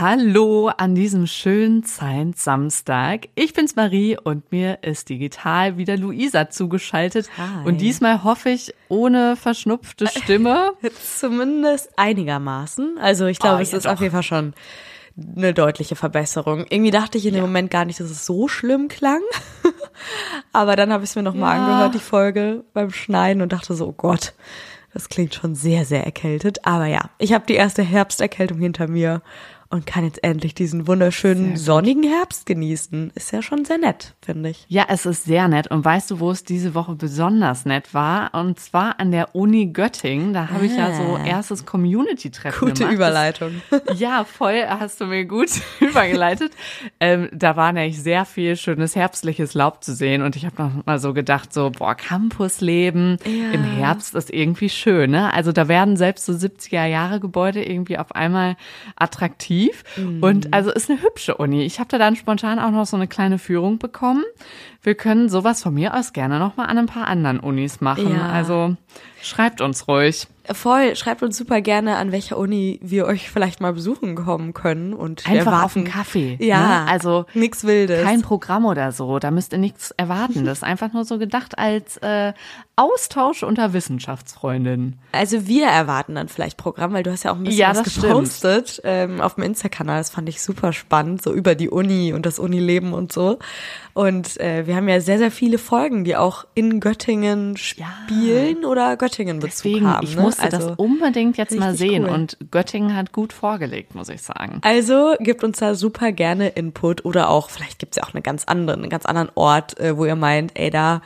Hallo an diesem schönen Science Samstag. Ich bin's Marie und mir ist digital wieder Luisa zugeschaltet. Hi. Und diesmal hoffe ich ohne verschnupfte Stimme. Zumindest einigermaßen. Also ich glaube, Oh, es ja ist doch. auf jeden Fall schon eine deutliche Verbesserung. Irgendwie dachte ich in dem Ja. Moment gar nicht, dass es so schlimm klang. Aber dann habe ich es mir nochmal Ja. angehört, die Folge beim Schneiden und dachte so, oh Gott, das klingt schon sehr, sehr erkältet. Aber ja, ich habe die erste Herbsterkältung hinter mir und kann jetzt endlich diesen wunderschönen sonnigen Herbst genießen. Ist ja schon sehr nett, finde ich. Ja, es ist sehr nett. Und weißt du, wo es diese Woche besonders nett war? Und zwar an der Uni Göttingen. Da habe ich ja so Ah. erstes Community-Treffen Gute gemacht. Überleitung. Ja, voll, hast du mir gut übergeleitet. Ähm, da war nämlich sehr viel schönes herbstliches Laub zu sehen und ich habe noch mal so gedacht, so, boah, Campusleben Ja. im Herbst ist irgendwie schön, ne? Also da werden selbst so 70er Jahre Gebäude irgendwie auf einmal attraktiv Mhm. und also ist eine hübsche Uni. Ich habe da dann spontan auch noch so eine kleine Führung bekommen. Wir können sowas von mir aus gerne noch mal an ein paar anderen Unis machen. Ja. Also schreibt uns ruhig. Voll, schreibt uns super gerne, an welcher Uni wir euch vielleicht mal besuchen kommen können und Einfach erwarten, auf einen Kaffee. Ja, ne? Also nix Wildes. Kein Programm oder so, da müsst ihr nichts erwarten. Das ist einfach nur so gedacht als äh, Austausch unter Wissenschaftsfreundinnen. also wir erwarten dann vielleicht Programm, weil du hast ja auch ein bisschen Ja, was gepostet ähm, auf dem Insta-Kanal. Das fand ich super spannend, so über die Uni und das Unileben und so. Und äh, wir haben ja sehr, sehr viele Folgen, die auch in Göttingen spielen oder Göttingen Bezug Deswegen, haben. ich ne? musste also, das unbedingt jetzt mal sehen. cool. Und Göttingen hat gut vorgelegt, muss ich sagen. Also gebt uns da super gerne Input oder auch, vielleicht gibt's ja auch eine ganz andere, einen ganz anderen Ort, äh, wo ihr meint, ey, da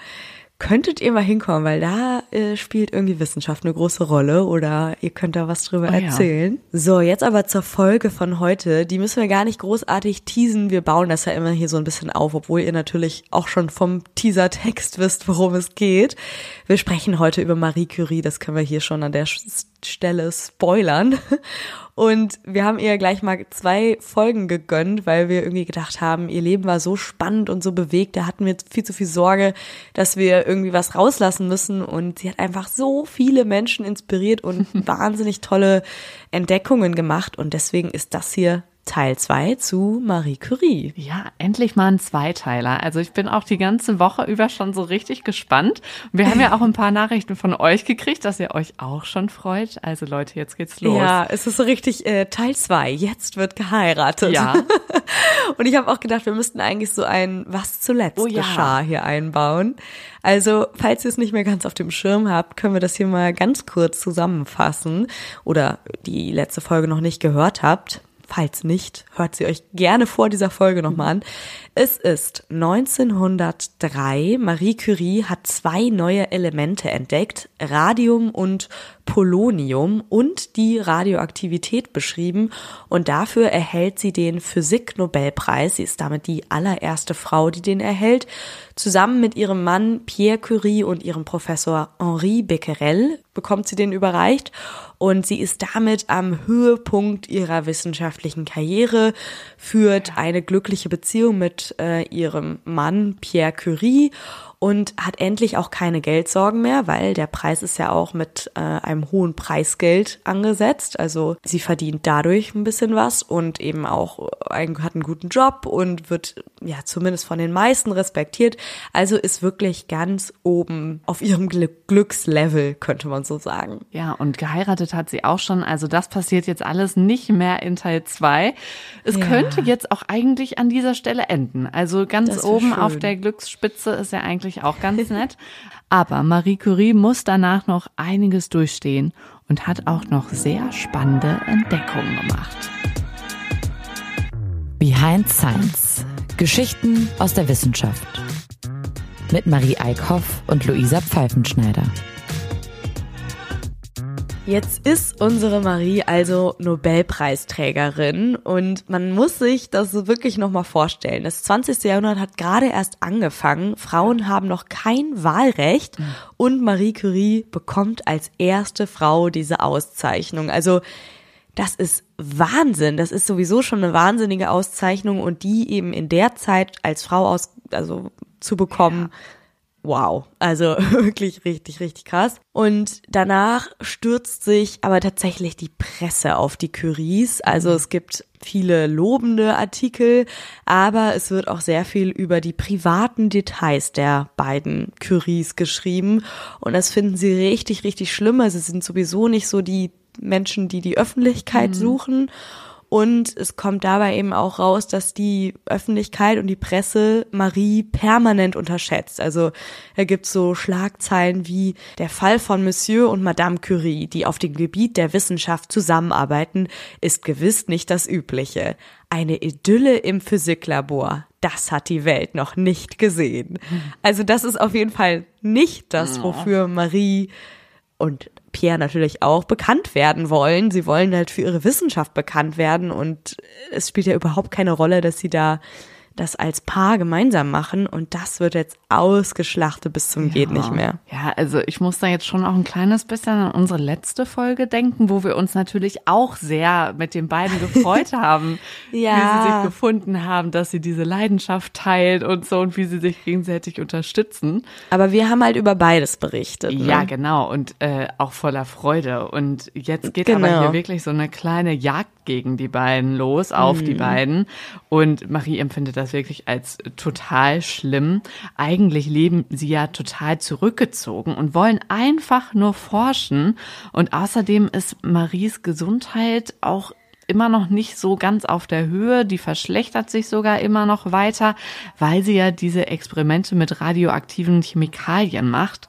könntet ihr mal hinkommen, weil da äh, spielt irgendwie Wissenschaft eine große Rolle oder ihr könnt da was drüber Oh ja. erzählen. So, jetzt aber zur Folge von heute. Die müssen wir gar nicht großartig teasen. Wir bauen das ja immer hier so ein bisschen auf, obwohl ihr natürlich auch schon vom Teaser-Text wisst, worum es geht. Wir sprechen heute über Marie Curie, das können wir hier schon an der Stelle spoilern. Und wir haben ihr gleich mal zwei Folgen gegönnt, weil wir irgendwie gedacht haben, ihr Leben war so spannend und so bewegt, da hatten wir viel zu viel Sorge, dass wir irgendwie was rauslassen müssen. Und sie hat einfach so viele Menschen inspiriert und wahnsinnig tolle Entdeckungen gemacht. Und deswegen ist das hier Teil zwei zu Marie Curie. Ja, endlich mal ein Zweiteiler. Also ich bin auch die ganze Woche über schon so richtig gespannt. Wir haben ja auch ein paar Nachrichten von euch gekriegt, dass ihr euch auch schon freut. Also Leute, jetzt geht's los. Ja, es ist so richtig äh, Teil zwei. Jetzt wird geheiratet. Ja. Und ich habe auch gedacht, wir müssten eigentlich so ein Was zuletzt Oh ja. geschah hier einbauen. Also, falls ihr es nicht mehr ganz auf dem Schirm habt, können wir das hier mal ganz kurz zusammenfassen oder die letzte Folge noch nicht gehört habt. Falls nicht, hört sie euch gerne vor dieser Folge nochmal an. Es ist 1903. Marie Curie hat zwei neue Elemente entdeckt, Radium und Polonium und die Radioaktivität beschrieben und dafür erhält sie den Physik-Nobelpreis. Sie ist damit die allererste Frau, die den erhält, zusammen mit ihrem Mann Pierre Curie und ihrem Professor Henri Becquerel bekommt sie den überreicht. Und sie ist damit am Höhepunkt ihrer wissenschaftlichen Karriere, führt eine glückliche Beziehung mit äh, ihrem Mann Pierre Curie und hat endlich auch keine Geldsorgen mehr, weil der Preis ist ja auch mit äh, einem hohen Preisgeld angesetzt. Also sie verdient dadurch ein bisschen was und eben auch ein, hat einen guten Job und wird ja zumindest von den meisten respektiert. Also ist wirklich ganz oben auf ihrem Glück Glückslevel, könnte man so sagen. Ja, und geheiratet hat sie auch schon. Also das passiert jetzt alles nicht mehr in Teil zwei. Es Ja. könnte jetzt auch eigentlich an dieser Stelle enden. Also ganz oben schön. auf der Glücksspitze ist ja eigentlich auch ganz nett. Aber Marie Curie muss danach noch einiges durchstehen und hat auch noch sehr spannende Entdeckungen gemacht. Behind Science. Geschichten aus der Wissenschaft. Mit Marie Eickhoff und Luisa Pfeifenschneider. Jetzt ist unsere Marie also Nobelpreisträgerin und man muss sich das wirklich nochmal vorstellen. Das 20. Jahrhundert hat gerade erst angefangen. Frauen haben noch kein Wahlrecht und Marie Curie bekommt als erste Frau diese Auszeichnung. Also das ist Wahnsinn. Das ist sowieso schon eine wahnsinnige Auszeichnung und die eben in der Zeit als Frau aus, also zu bekommen, wow. Also wirklich richtig, richtig krass. Und danach stürzt sich aber tatsächlich die Presse auf die Curies. Also es gibt viele lobende Artikel, aber es wird auch sehr viel über die privaten Details der beiden Curies geschrieben. Und das finden sie richtig, richtig schlimm. Also sie sind sowieso nicht so die Menschen, die die Öffentlichkeit mhm. suchen. Und es kommt dabei eben auch raus, dass die Öffentlichkeit und die Presse Marie permanent unterschätzt. Also da gibt's so Schlagzeilen wie der Fall von Monsieur und Madame Curie, die auf dem Gebiet der Wissenschaft zusammenarbeiten, ist gewiss nicht das Übliche. Eine Idylle im Physiklabor. Das hat die Welt noch nicht gesehen. Also das ist auf jeden Fall nicht das, wofür Marie und Pierre natürlich auch bekannt werden wollen. Sie wollen halt für ihre Wissenschaft bekannt werden und es spielt ja überhaupt keine Rolle, dass sie da das als Paar gemeinsam machen und das wird jetzt ausgeschlachtet bis zum ja. geht nicht mehr. Ja, also ich muss da jetzt schon auch ein kleines bisschen an unsere letzte Folge denken, wo wir uns natürlich auch sehr mit den beiden gefreut haben, ja. wie sie sich gefunden haben, dass sie diese Leidenschaft teilt und so und wie sie sich gegenseitig unterstützen. Aber wir haben halt über beides berichtet. Ne? Ja, genau und äh, auch voller Freude und jetzt geht genau. aber hier wirklich so eine kleine Jagd gegen die beiden los, auf mhm. die beiden und Marie empfindet das das wirklich als total schlimm. Eigentlich leben sie ja total zurückgezogen und wollen einfach nur forschen. Und außerdem ist Maries Gesundheit auch immer noch nicht so ganz auf der Höhe, die verschlechtert sich sogar immer noch weiter, weil sie ja diese Experimente mit radioaktiven Chemikalien macht.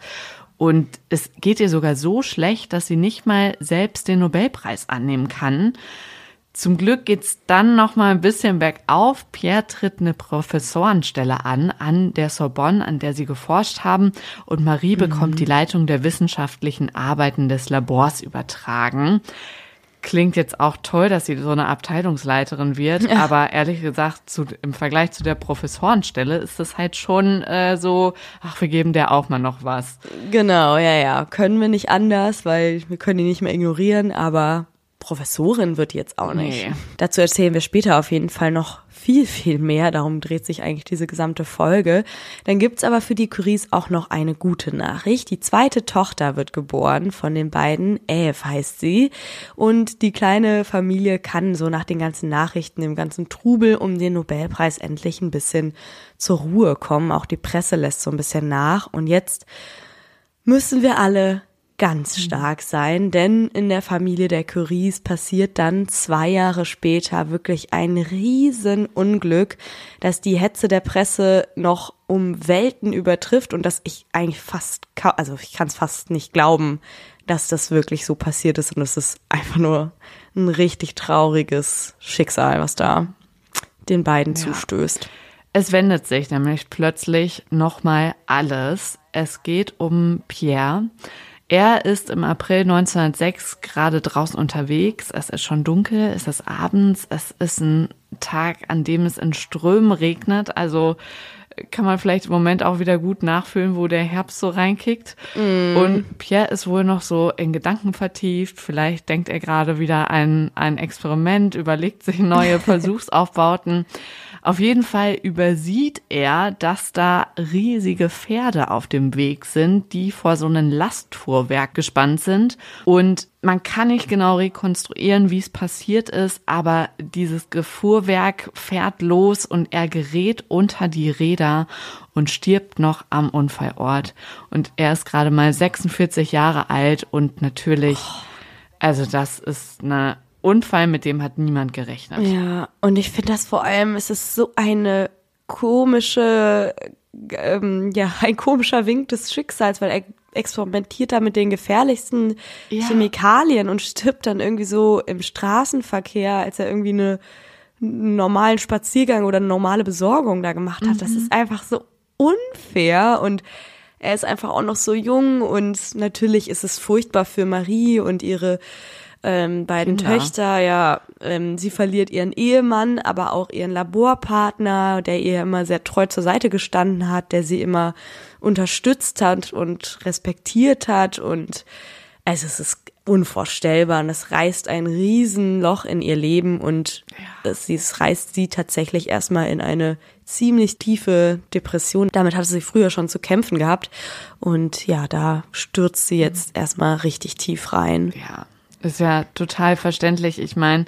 Und es geht ihr sogar so schlecht, dass sie nicht mal selbst den Nobelpreis annehmen kann. Zum Glück geht's dann noch mal ein bisschen bergauf. Pierre tritt eine Professorenstelle an, an der Sorbonne, an der sie geforscht haben, und Marie mhm. bekommt die Leitung der wissenschaftlichen Arbeiten des Labors übertragen. Klingt jetzt auch toll, dass sie so eine Abteilungsleiterin wird, ja. aber ehrlich gesagt, zu, im Vergleich zu der Professorenstelle ist das halt schon äh, so, ach, wir geben der auch mal noch was. Genau, ja, ja. Können wir nicht anders, weil wir können die nicht mehr ignorieren, aber Professorin wird jetzt auch nicht. Nee. Dazu erzählen wir später auf jeden Fall noch viel, viel mehr. Darum dreht sich eigentlich diese gesamte Folge. Dann gibt's aber für die Curies auch noch eine gute Nachricht. Die zweite Tochter wird geboren von den beiden. Eve heißt sie. Und die kleine Familie kann so nach den ganzen Nachrichten, dem ganzen Trubel um den Nobelpreis endlich ein bisschen zur Ruhe kommen. Auch die Presse lässt so ein bisschen nach. Und jetzt müssen wir alle ganz mhm. stark sein, denn in der Familie der Curies passiert dann zwei Jahre später wirklich ein Riesenunglück, dass die Hetze der Presse noch um Welten übertrifft und dass ich eigentlich fast, also ich kann es fast nicht glauben, dass das wirklich so passiert ist und es ist einfach nur ein richtig trauriges Schicksal, was da den beiden ja. zustößt. Es wendet sich nämlich plötzlich nochmal alles. Es geht um Pierre. Er ist im April 1906 gerade draußen unterwegs. Es ist schon dunkel, es ist abends, es ist ein Tag, an dem es in Strömen regnet. Also kann man vielleicht im Moment auch wieder gut nachfühlen, wo der Herbst so reinkickt. Mm. Und Pierre ist wohl noch so in Gedanken vertieft. Vielleicht denkt er gerade wieder ein, ein Experiment, überlegt sich neue Versuchsaufbauten. Auf jeden Fall übersieht er, dass da riesige Pferde auf dem Weg sind, die vor so einem Lastfuhrwerk gespannt sind. Und man kann nicht genau rekonstruieren, wie es passiert ist, aber dieses Fuhrwerk fährt los und er gerät unter die Räder und stirbt noch am Unfallort. Und er ist gerade mal 46 Jahre alt und natürlich, also das ist eine Unfall, mit dem hat niemand gerechnet. Ja, und ich finde das vor allem, es ist so eine komische, ähm, ja, ein komischer Wink des Schicksals, weil er experimentiert da mit den gefährlichsten ja. Chemikalien und stirbt dann irgendwie so im Straßenverkehr, als er irgendwie eine einen normalen Spaziergang oder eine normale Besorgung da gemacht hat. Mhm. Das ist einfach so unfair und er ist einfach auch noch so jung und natürlich ist es furchtbar für Marie und ihre ähm, beiden Kinder. Töchter, ja, ähm, sie verliert ihren Ehemann, aber auch ihren Laborpartner, der ihr immer sehr treu zur Seite gestanden hat, der sie immer unterstützt hat und respektiert hat und also es ist unvorstellbar und es reißt ein Riesenloch in ihr Leben und ja. es, es reißt sie tatsächlich erstmal in eine ziemlich tiefe Depression. Damit hatte sie früher schon zu kämpfen gehabt und ja, da stürzt sie jetzt erstmal richtig tief rein. Ja, ist ja total verständlich. Ich meine,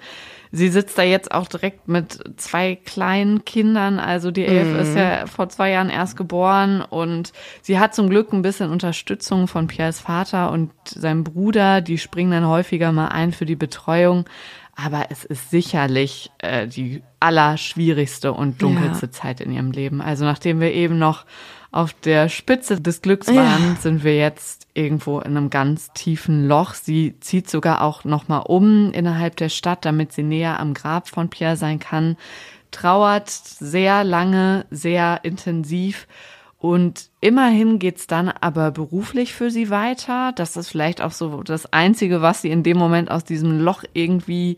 sie sitzt da jetzt auch direkt mit zwei kleinen Kindern. Also die Elf mhm. ist ja vor zwei Jahren erst geboren und sie hat zum Glück ein bisschen Unterstützung von Piers Vater und seinem Bruder. Die springen dann häufiger mal ein für die Betreuung. Aber es ist sicherlich äh, die allerschwierigste und dunkelste ja. Zeit in ihrem Leben. Also nachdem wir eben noch auf der Spitze des Glücks waren, ja. sind wir jetzt irgendwo in einem ganz tiefen Loch. Sie zieht sogar auch nochmal um innerhalb der Stadt, damit sie näher am Grab von Pierre sein kann. Trauert sehr lange, sehr intensiv. Und immerhin geht's dann aber beruflich für sie weiter. Das ist vielleicht auch so das Einzige, was sie in dem Moment aus diesem Loch irgendwie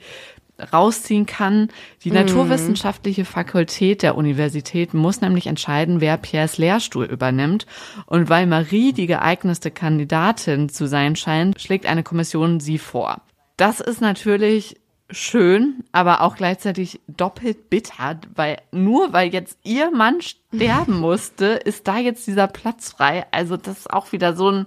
rausziehen kann. Die mhm. Naturwissenschaftliche Fakultät der Universität muss nämlich entscheiden, wer Piers Lehrstuhl übernimmt. Und weil Marie die geeignete Kandidatin zu sein scheint, schlägt eine Kommission sie vor. Das ist natürlich schön, aber auch gleichzeitig doppelt bitter, weil nur weil jetzt ihr Mann sterben musste, ist da jetzt dieser Platz frei. Also das ist auch wieder so ein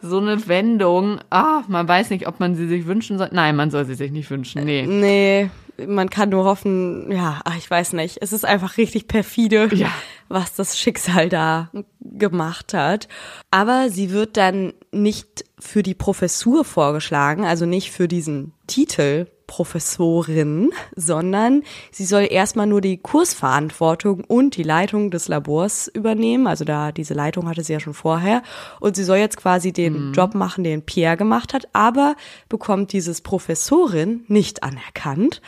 so eine Wendung. Ah, man weiß nicht, ob man sie sich wünschen soll. Nein, man soll sie sich nicht wünschen. Nee. Nee, man kann nur hoffen, ja, ach, ich weiß nicht. Es ist einfach richtig perfide, ja. was das Schicksal da gemacht hat. Aber sie wird dann nicht für die Professur vorgeschlagen, also nicht für diesen Titel Professorin, sondern sie soll erstmal nur die Kursverantwortung und die Leitung des Labors übernehmen. Also da diese Leitung hatte sie ja schon vorher. Und sie soll jetzt quasi den mhm. Job machen, den Pierre gemacht hat, aber bekommt dieses Professorin nicht anerkannt.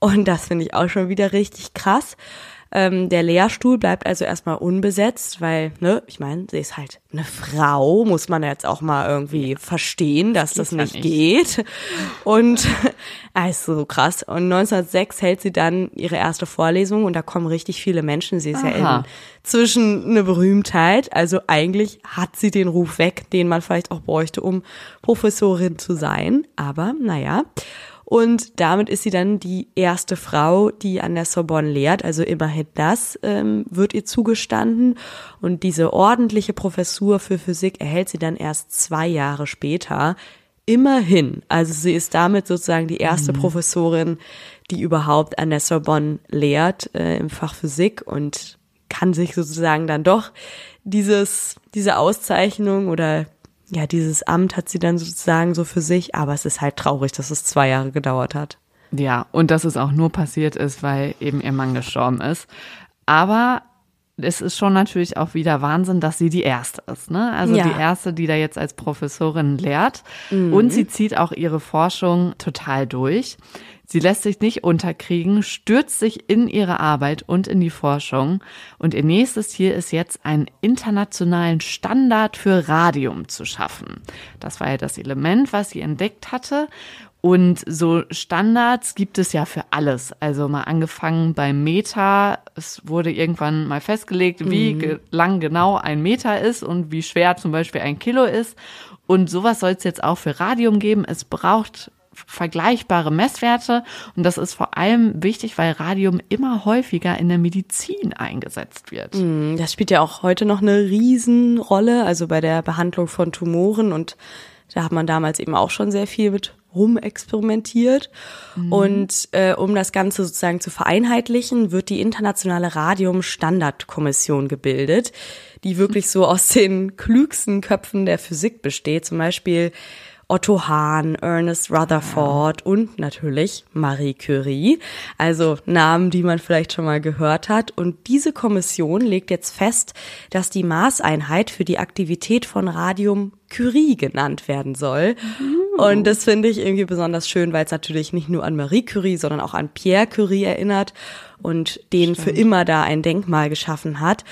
Und das finde ich auch schon wieder richtig krass. Ähm, der Lehrstuhl bleibt also erstmal unbesetzt, weil, ne, ich meine, sie ist halt eine Frau, muss man jetzt auch mal irgendwie verstehen, dass das, das nicht, geht. Und also so krass. Und 1906 hält sie dann ihre erste Vorlesung und da kommen richtig viele Menschen. Sie ist Aha. ja inzwischen eine Berühmtheit. Also eigentlich hat sie den Ruf weg, den man vielleicht auch bräuchte, um Professorin zu sein. Aber naja. Und damit ist sie dann die erste Frau, die an der Sorbonne lehrt. Also immerhin das ähm, wird ihr zugestanden. Und diese ordentliche Professur für Physik erhält sie dann erst zwei Jahre später. Immerhin. Also sie ist damit sozusagen die erste mhm. Professorin, die überhaupt an der Sorbonne lehrt äh, im Fach Physik und kann sich sozusagen dann doch dieses, diese Auszeichnung oder ja, dieses Amt hat sie dann sozusagen so für sich, aber es ist halt traurig, dass es zwei Jahre gedauert hat. Ja, und dass es auch nur passiert ist, weil eben ihr Mann gestorben ist. Aber es ist schon natürlich auch wieder Wahnsinn, dass sie die erste ist, ne? Also ja. die erste, die da jetzt als Professorin lehrt. Mhm. Und sie zieht auch ihre Forschung total durch. Sie lässt sich nicht unterkriegen, stürzt sich in ihre Arbeit und in die Forschung. Und ihr nächstes Ziel ist jetzt, einen internationalen Standard für Radium zu schaffen. Das war ja das Element, was sie entdeckt hatte. Und so Standards gibt es ja für alles. Also mal angefangen beim Meter. Es wurde irgendwann mal festgelegt, wie mhm. lang genau ein Meter ist und wie schwer zum Beispiel ein Kilo ist. Und sowas soll es jetzt auch für Radium geben. Es braucht vergleichbare Messwerte. Und das ist vor allem wichtig, weil Radium immer häufiger in der Medizin eingesetzt wird. Mm, das spielt ja auch heute noch eine Riesenrolle, also bei der Behandlung von Tumoren. Und da hat man damals eben auch schon sehr viel mit rumexperimentiert. Mhm. Und äh, um das Ganze sozusagen zu vereinheitlichen, wird die internationale Radium-Standardkommission gebildet, die wirklich so aus den klügsten Köpfen der Physik besteht. Zum Beispiel Otto Hahn, Ernest Rutherford und natürlich Marie Curie. Also Namen, die man vielleicht schon mal gehört hat. Und diese Kommission legt jetzt fest, dass die Maßeinheit für die Aktivität von Radium Curie genannt werden soll. Mhm. Und das finde ich irgendwie besonders schön, weil es natürlich nicht nur an Marie Curie, sondern auch an Pierre Curie erinnert und den Stimmt. für immer da ein Denkmal geschaffen hat.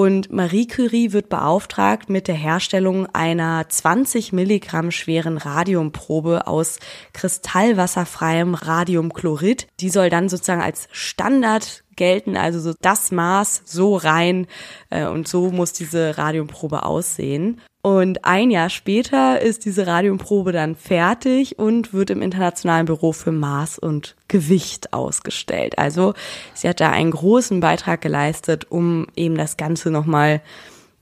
Und Marie Curie wird beauftragt mit der Herstellung einer 20 Milligramm schweren Radiumprobe aus kristallwasserfreiem Radiumchlorid. Die soll dann sozusagen als Standard gelten, also so das Maß so rein äh, und so muss diese Radiumprobe aussehen. Und ein Jahr später ist diese Radiumprobe dann fertig und wird im Internationalen Büro für Maß und Gewicht ausgestellt. Also sie hat da einen großen Beitrag geleistet, um eben das Ganze nochmal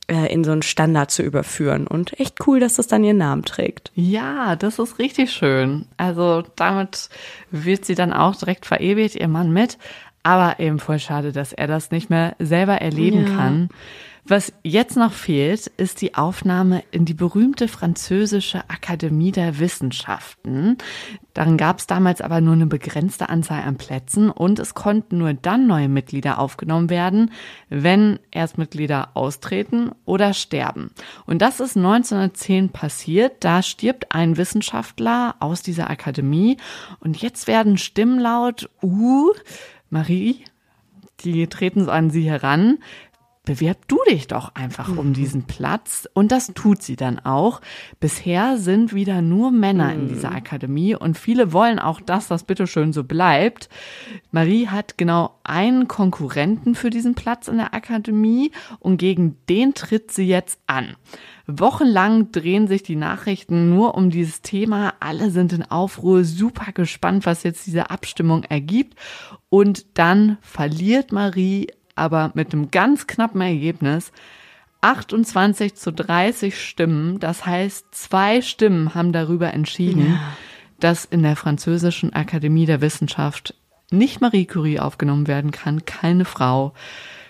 äh, in so einen Standard zu überführen. Und echt cool, dass das dann ihren Namen trägt. Ja, das ist richtig schön. Also damit wird sie dann auch direkt verewigt, ihr Mann mit. Aber eben voll schade, dass er das nicht mehr selber erleben ja. kann. Was jetzt noch fehlt, ist die Aufnahme in die berühmte französische Akademie der Wissenschaften. Darin gab es damals aber nur eine begrenzte Anzahl an Plätzen und es konnten nur dann neue Mitglieder aufgenommen werden, wenn Erstmitglieder austreten oder sterben. Und das ist 1910 passiert. Da stirbt ein Wissenschaftler aus dieser Akademie und jetzt werden Stimmen laut, uh, Marie, die treten so an sie heran bewerb du dich doch einfach um mhm. diesen Platz. Und das tut sie dann auch. Bisher sind wieder nur Männer in dieser mhm. Akademie und viele wollen auch, dass das bitteschön so bleibt. Marie hat genau einen Konkurrenten für diesen Platz in der Akademie und gegen den tritt sie jetzt an. Wochenlang drehen sich die Nachrichten nur um dieses Thema. Alle sind in Aufruhr, super gespannt, was jetzt diese Abstimmung ergibt. Und dann verliert Marie aber mit einem ganz knappen Ergebnis. 28 zu 30 Stimmen, das heißt, zwei Stimmen haben darüber entschieden, ja. dass in der französischen Akademie der Wissenschaft nicht Marie Curie aufgenommen werden kann, keine Frau.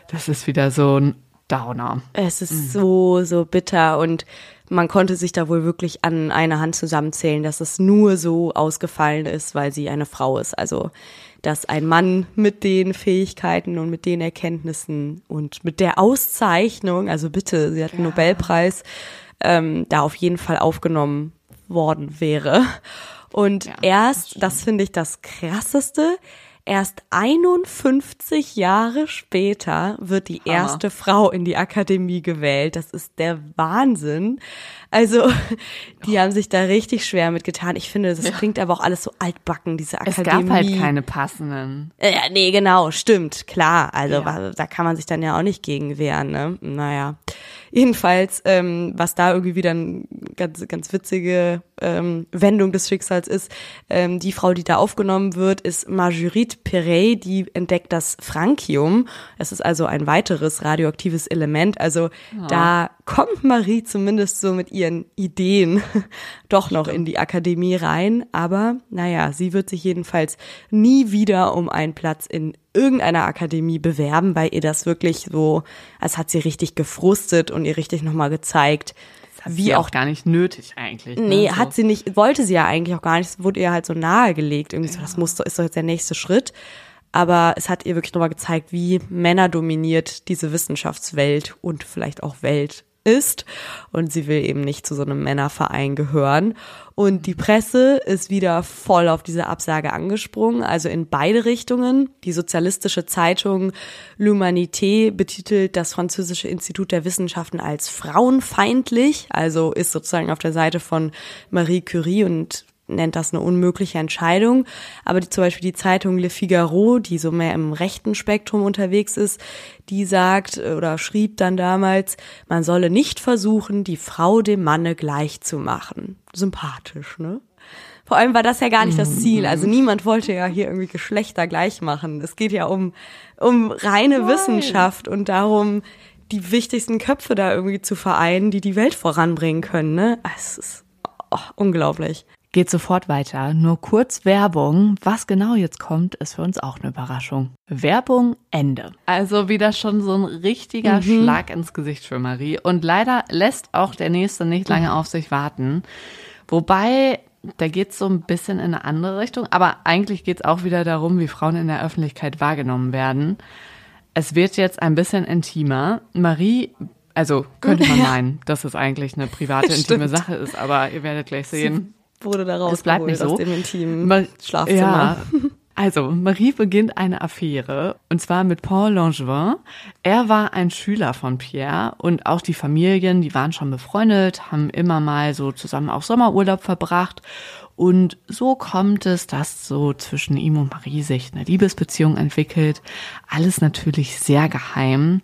Das ist wieder so ein Downer. Es ist mhm. so, so bitter und man konnte sich da wohl wirklich an einer Hand zusammenzählen, dass es nur so ausgefallen ist, weil sie eine Frau ist. Also dass ein Mann mit den Fähigkeiten und mit den Erkenntnissen und mit der Auszeichnung, also bitte, sie hat einen ja. Nobelpreis, ähm, da auf jeden Fall aufgenommen worden wäre. Und ja, erst, das, das finde ich das Krasseste, Erst 51 Jahre später wird die Hammer. erste Frau in die Akademie gewählt. Das ist der Wahnsinn. Also, die haben sich da richtig schwer mitgetan. Ich finde, das ja. klingt aber auch alles so altbacken, diese Akademie. Es gab halt keine passenden. Ja, nee, genau, stimmt, klar. Also, ja. da kann man sich dann ja auch nicht gegen wehren, ne? Naja. Jedenfalls, ähm, was da irgendwie wieder eine ganz, ganz witzige ähm, Wendung des Schicksals ist, ähm, die Frau, die da aufgenommen wird, ist Marguerite Perret, die entdeckt das Frankium. Es ist also ein weiteres radioaktives Element. Also ja. da kommt Marie zumindest so mit ihren Ideen doch noch in die Akademie rein. Aber naja, sie wird sich jedenfalls nie wieder um einen Platz in irgendeiner Akademie bewerben, weil ihr das wirklich so, als hat sie richtig gefrustet und ihr richtig nochmal gezeigt, wie auch, auch gar nicht nötig eigentlich. Ne? Nee, so. hat sie nicht, wollte sie ja eigentlich auch gar nicht. Es wurde ihr halt so nahegelegt. Irgendwie ja. so, das muss, ist doch jetzt der nächste Schritt. Aber es hat ihr wirklich nochmal gezeigt, wie Männer dominiert diese Wissenschaftswelt und vielleicht auch Welt ist und sie will eben nicht zu so einem Männerverein gehören. Und die Presse ist wieder voll auf diese Absage angesprungen, also in beide Richtungen. Die sozialistische Zeitung L'Humanité betitelt das französische Institut der Wissenschaften als frauenfeindlich, also ist sozusagen auf der Seite von Marie Curie und nennt das eine unmögliche Entscheidung. Aber die, zum Beispiel die Zeitung Le Figaro, die so mehr im rechten Spektrum unterwegs ist, die sagt oder schrieb dann damals, man solle nicht versuchen, die Frau dem Manne gleich zu machen. Sympathisch, ne? Vor allem war das ja gar nicht das mhm. Ziel. Also niemand wollte ja hier irgendwie Geschlechter gleich machen. Es geht ja um, um reine Nein. Wissenschaft und darum, die wichtigsten Köpfe da irgendwie zu vereinen, die die Welt voranbringen können. Ne? Es ist oh, unglaublich geht sofort weiter. Nur kurz Werbung. Was genau jetzt kommt, ist für uns auch eine Überraschung. Werbung Ende. Also wieder schon so ein richtiger mhm. Schlag ins Gesicht für Marie. Und leider lässt auch der nächste nicht lange auf sich warten. Wobei, da geht es so ein bisschen in eine andere Richtung. Aber eigentlich geht es auch wieder darum, wie Frauen in der Öffentlichkeit wahrgenommen werden. Es wird jetzt ein bisschen intimer. Marie also könnte man meinen, dass es eigentlich eine private, intime Sache ist, aber ihr werdet gleich sehen, wurde da rausgeholt bleibt nicht so. aus dem intimen Schlafzimmer. Ja. Also, Marie beginnt eine Affäre, und zwar mit Paul Langevin. Er war ein Schüler von Pierre und auch die Familien, die waren schon befreundet, haben immer mal so zusammen auch Sommerurlaub verbracht. Und so kommt es, dass so zwischen ihm und Marie sich eine Liebesbeziehung entwickelt. Alles natürlich sehr geheim.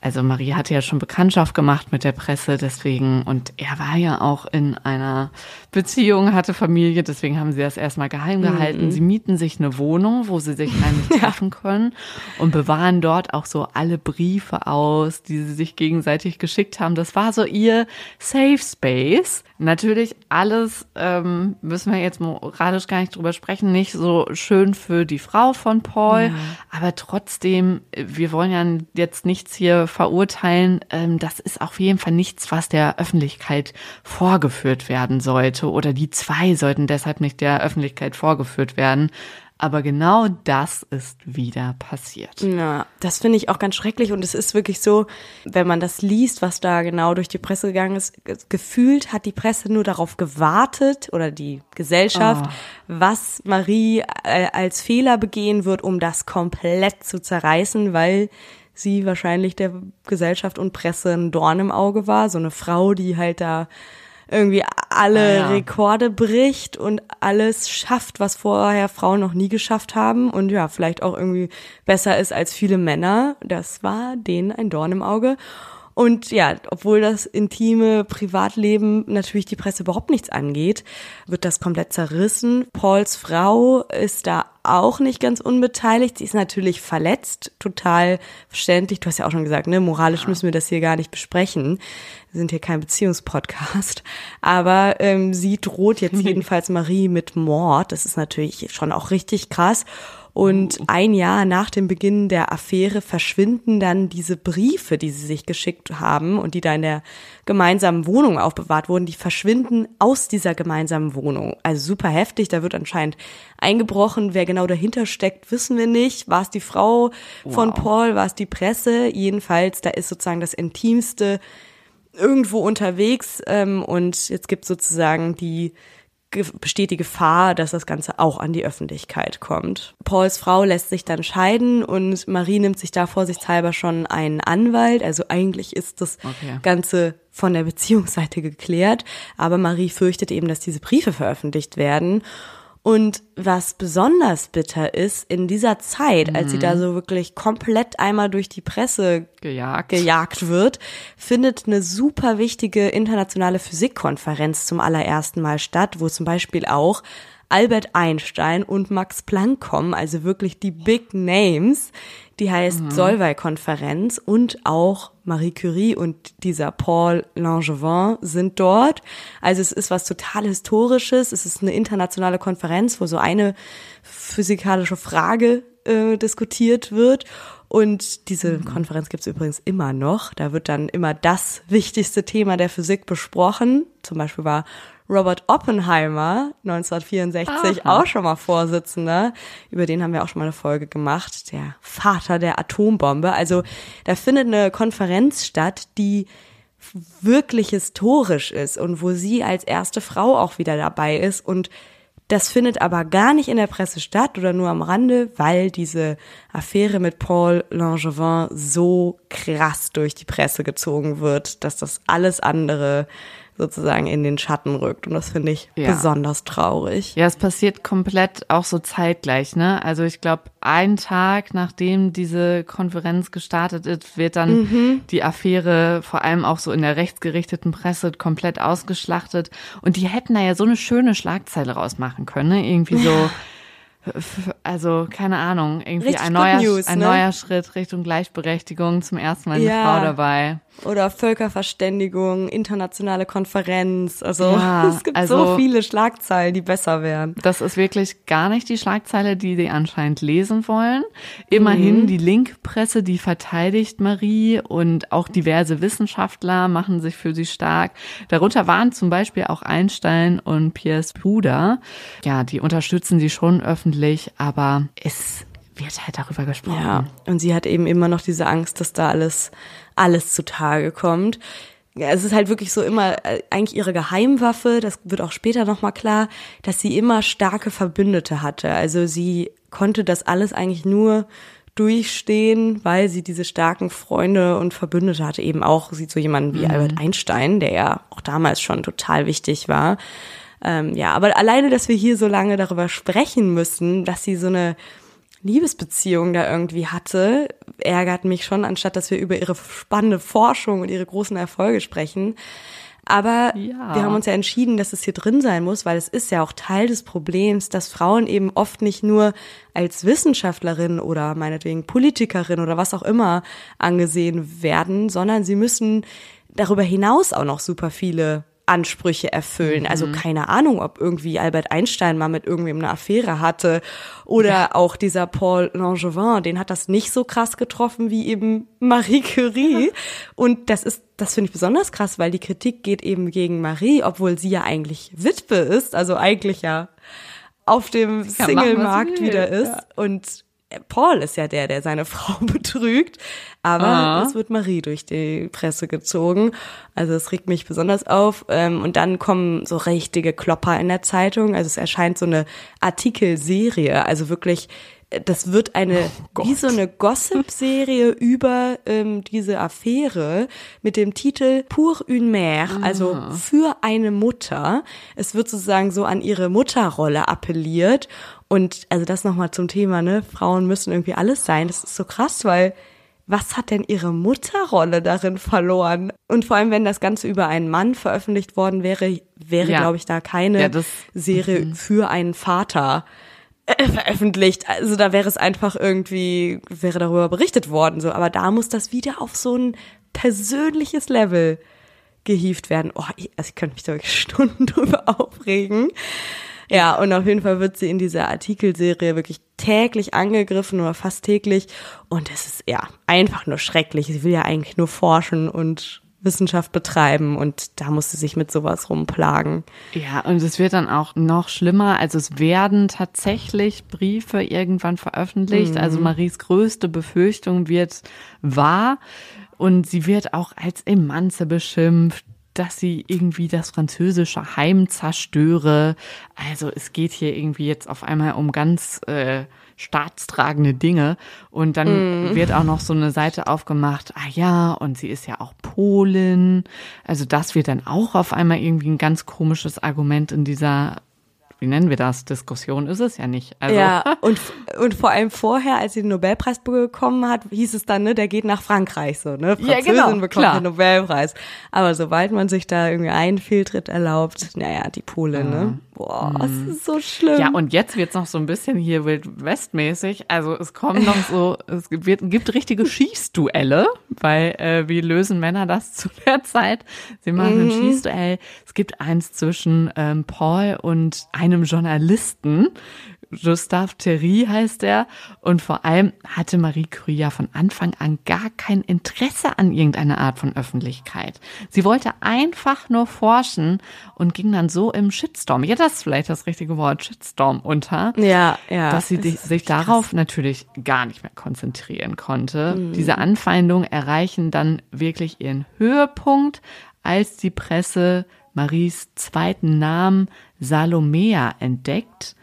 also Marie hatte ja schon Bekanntschaft gemacht mit der Presse, deswegen, und er war ja auch in einer Beziehung, hatte Familie, deswegen haben sie das erstmal geheim gehalten. Mhm. Sie mieten sich eine Wohnung, wo sie sich heimlich treffen können und bewahren dort auch so alle Briefe aus, die sie sich gegenseitig geschickt haben. Das war so ihr Safe Space. Natürlich alles, ähm, müssen wir jetzt moralisch gar nicht drüber sprechen, nicht so schön für die Frau von Paul, ja. aber trotzdem, wir wollen ja jetzt nichts hier verurteilen. Ähm, das ist auf jeden Fall nichts, was der Öffentlichkeit vorgeführt werden sollte oder die zwei sollten deshalb nicht der Öffentlichkeit vorgeführt werden. Aber genau das ist wieder passiert. Ja, das finde ich auch ganz schrecklich. Und es ist wirklich so, wenn man das liest, was da genau durch die Presse gegangen ist, gefühlt hat die Presse nur darauf gewartet oder die Gesellschaft, oh. was Marie äh, als Fehler begehen wird, um das komplett zu zerreißen, weil sie wahrscheinlich der Gesellschaft und Presse ein Dorn im Auge war. So eine Frau, die halt da irgendwie alle ah, ja. Rekorde bricht und alles schafft, was vorher Frauen noch nie geschafft haben und ja, vielleicht auch irgendwie besser ist als viele Männer. Das war denen ein Dorn im Auge. Und ja, obwohl das intime Privatleben natürlich die Presse überhaupt nichts angeht, wird das komplett zerrissen. Pauls Frau ist da auch nicht ganz unbeteiligt. Sie ist natürlich verletzt, total verständlich. Du hast ja auch schon gesagt, ne, moralisch müssen wir das hier gar nicht besprechen. Wir sind hier kein Beziehungspodcast. Aber ähm, sie droht jetzt jedenfalls Marie mit Mord. Das ist natürlich schon auch richtig krass. Und oh. ein Jahr nach dem Beginn der Affäre verschwinden dann diese Briefe, die sie sich geschickt haben und die da in der gemeinsamen Wohnung aufbewahrt wurden, die verschwinden aus dieser gemeinsamen Wohnung. Also super heftig, da wird anscheinend eingebrochen. Wer genau dahinter steckt, wissen wir nicht. War es die Frau von wow. Paul, war es die Presse? Jedenfalls, da ist sozusagen das Intimste irgendwo unterwegs ähm, und jetzt gibt sozusagen die besteht die Gefahr, dass das Ganze auch an die Öffentlichkeit kommt. Pauls Frau lässt sich dann scheiden und Marie nimmt sich da vorsichtshalber schon einen Anwalt. Also eigentlich ist das okay. Ganze von der Beziehungsseite geklärt. Aber Marie fürchtet eben, dass diese Briefe veröffentlicht werden. Und was besonders bitter ist, in dieser Zeit, mhm. als sie da mhm. so wirklich komplett einmal durch die Presse gejagt. gejagt wird, findet eine super wichtige internationale Physikkonferenz zum allerersten Mal statt, wo zum Beispiel auch Albert Einstein und Max Planck kommen, also wirklich die Big Names. Die heißt mhm. Solvay-Konferenz und auch Marie Curie und dieser Paul Langevin sind dort. Also es ist was total Historisches. Es ist eine internationale Konferenz, wo so eine physikalische Frage äh, diskutiert wird. Und diese mhm. Konferenz gibt es übrigens immer noch. Da wird dann immer das wichtigste Thema der Physik besprochen. Zum Beispiel war Robert Oppenheimer 1964 Aha. auch schon mal Vorsitzender. Über den haben wir auch schon mal eine Folge gemacht. Der Vater der Atombombe. Also da findet eine Konferenz statt, die wirklich historisch ist und wo sie als erste Frau auch wieder dabei ist und das findet aber gar nicht in der Presse statt oder nur am Rande, weil diese Affäre mit Paul Langevin so krass durch die Presse gezogen wird, dass das alles andere sozusagen in den Schatten rückt. Und das finde ich ja. besonders traurig. Ja, es passiert komplett auch so zeitgleich, ne? Also ich glaube, einen Tag nachdem diese Konferenz gestartet ist, wird dann mhm. die Affäre vor allem auch so in der rechtsgerichteten Presse komplett ausgeschlachtet. Und die hätten da ja so eine schöne Schlagzeile rausmachen können, ne? Irgendwie so. also keine Ahnung, irgendwie Richtig ein neuer, News, ein ne? neuer Schritt Richtung Gleichberechtigung, zum ersten Mal eine ja. Frau dabei. Oder Völkerverständigung, internationale Konferenz. Also ja, es gibt also, so viele Schlagzeilen, die besser wären. Das ist wirklich gar nicht die Schlagzeile, die die anscheinend lesen wollen. Immerhin mhm. die Linkpresse, die verteidigt Marie und auch diverse Wissenschaftler machen sich für sie stark. Darunter waren zum Beispiel auch Einstein und Piers Bruder. Ja, die unterstützen sie schon öffentlich, aber es wird halt darüber gesprochen. Ja, und sie hat eben immer noch diese Angst, dass da alles, alles zutage kommt. Ja, es ist halt wirklich so immer äh, eigentlich ihre Geheimwaffe, das wird auch später nochmal klar, dass sie immer starke Verbündete hatte. Also sie konnte das alles eigentlich nur durchstehen, weil sie diese starken Freunde und Verbündete hatte, eben auch sie so jemanden wie mhm. Albert Einstein, der ja auch damals schon total wichtig war. Ähm, ja, aber alleine, dass wir hier so lange darüber sprechen müssen, dass sie so eine Liebesbeziehung da irgendwie hatte, ärgert mich schon, anstatt dass wir über ihre spannende Forschung und ihre großen Erfolge sprechen. Aber ja. wir haben uns ja entschieden, dass es hier drin sein muss, weil es ist ja auch Teil des Problems, dass Frauen eben oft nicht nur als Wissenschaftlerin oder meinetwegen Politikerin oder was auch immer angesehen werden, sondern sie müssen darüber hinaus auch noch super viele Ansprüche erfüllen. Also mhm. Also keine Ahnung, ob irgendwie Albert Einstein mal mit irgendwem eine Affäre hatte oder ja. auch dieser Paul Langevin, den hat das nicht so krass getroffen wie eben Marie Curie. Und das ist, das finde ich besonders krass, weil die Kritik geht eben gegen Marie, obwohl sie ja eigentlich Witwe ist, also eigentlich ja auf dem Single-Markt wieder ist. Ja. Und Paul ist ja der, der seine Frau betrügt, aber ah. es wird Marie durch die Presse gezogen. Also es regt mich besonders auf. Ähm, und dann kommen so richtige Klopper in der Zeitung. Also es erscheint so eine Artikelserie, also wirklich das wird eine oh wie so eine Gossip-Serie über ähm, diese Affäre mit dem Titel Pour une mère, also für eine Mutter. Es wird sozusagen so an ihre Mutterrolle appelliert und also das nochmal zum Thema, ne? Frauen müssen irgendwie alles sein. Das ist so krass, weil was hat denn ihre Mutterrolle darin verloren? Und vor allem, wenn das Ganze über einen Mann veröffentlicht worden wäre, wäre, ja. glaube ich, da keine ja, Serie mhm. für einen Vater äh, veröffentlicht. Also da wäre es einfach irgendwie, wäre darüber berichtet worden, so. Aber da muss das wieder auf so ein persönliches Level gehievt werden. Oh, ich, also ich könnte mich da wirklich Stunden drüber aufregen. Ja, und auf jeden Fall wird sie in dieser Artikelserie wirklich täglich angegriffen oder fast täglich. Und es ist ja einfach nur schrecklich. Sie will ja eigentlich nur forschen und Wissenschaft betreiben und da muss sie sich mit sowas rumplagen. Ja, und es wird dann auch noch schlimmer. Also es werden tatsächlich Briefe irgendwann veröffentlicht. Mhm. Also Maries größte Befürchtung wird wahr und sie wird auch als Emanze beschimpft dass sie irgendwie das französische Heim zerstöre. Also es geht hier irgendwie jetzt auf einmal um ganz äh, staatstragende Dinge. Und dann mm. wird auch noch so eine Seite aufgemacht, ah ja, und sie ist ja auch Polin. Also das wird dann auch auf einmal irgendwie ein ganz komisches Argument in dieser wie nennen wir das? Diskussion ist es ja nicht. Also. Ja, und, und vor allem vorher, als sie den Nobelpreis bekommen hat, hieß es dann, ne, der geht nach Frankreich, so, ne? Französin ja, genau, bekommt klar. den Nobelpreis. Aber sobald man sich da irgendwie einen Fehltritt erlaubt, naja, die Pole, ne? Ah. Boah, mhm. das ist so schlimm. Ja, und jetzt wird's noch so ein bisschen hier Wild West-mäßig. Also es kommen noch so, es wird, gibt richtige Schießduelle, weil äh, wie lösen Männer das zu der Zeit? Sie machen mhm. ein Schießduell. Es gibt eins zwischen ähm, Paul und einem Journalisten, Gustave Thierry heißt er. Und vor allem hatte Marie Curie ja von Anfang an gar kein Interesse an irgendeiner Art von Öffentlichkeit. Sie wollte einfach nur forschen und ging dann so im Shitstorm, ja, das ist vielleicht das richtige Wort, Shitstorm unter. Ja, ja. Dass sie das sich darauf natürlich gar nicht mehr konzentrieren konnte. Mhm. Diese Anfeindungen erreichen dann wirklich ihren Höhepunkt, als die Presse Maries zweiten Namen Salomea entdeckt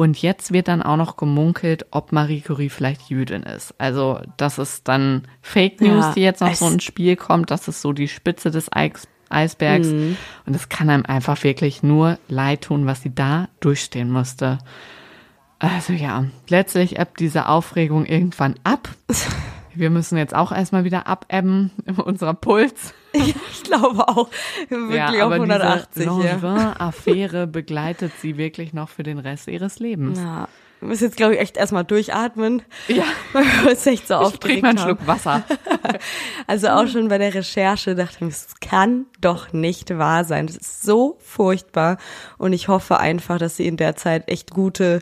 und jetzt wird dann auch noch gemunkelt, ob Marie Curie vielleicht Jüdin ist. Also das ist dann Fake News, ja, die jetzt noch so ins Spiel kommt. Das ist so die Spitze des Eis Eisbergs. Mhm. Und es kann einem einfach wirklich nur leid tun, was sie da durchstehen musste. Also ja, letztlich ebbt diese Aufregung irgendwann ab. Wir müssen jetzt auch erstmal wieder abebben in unserer Puls. Ja, ich glaube auch. Wirklich ja, auf 180. Diese ja. affäre begleitet sie wirklich noch für den Rest ihres Lebens. Ja. Wir müssen jetzt, glaube ich, echt erstmal durchatmen. Ja. Weil wir uns echt so aufgeregt mal einen Schluck Wasser. also auch schon bei der Recherche dachte ich, es kann doch nicht wahr sein. Das ist so furchtbar. Und ich hoffe einfach, dass sie in der Zeit echt gute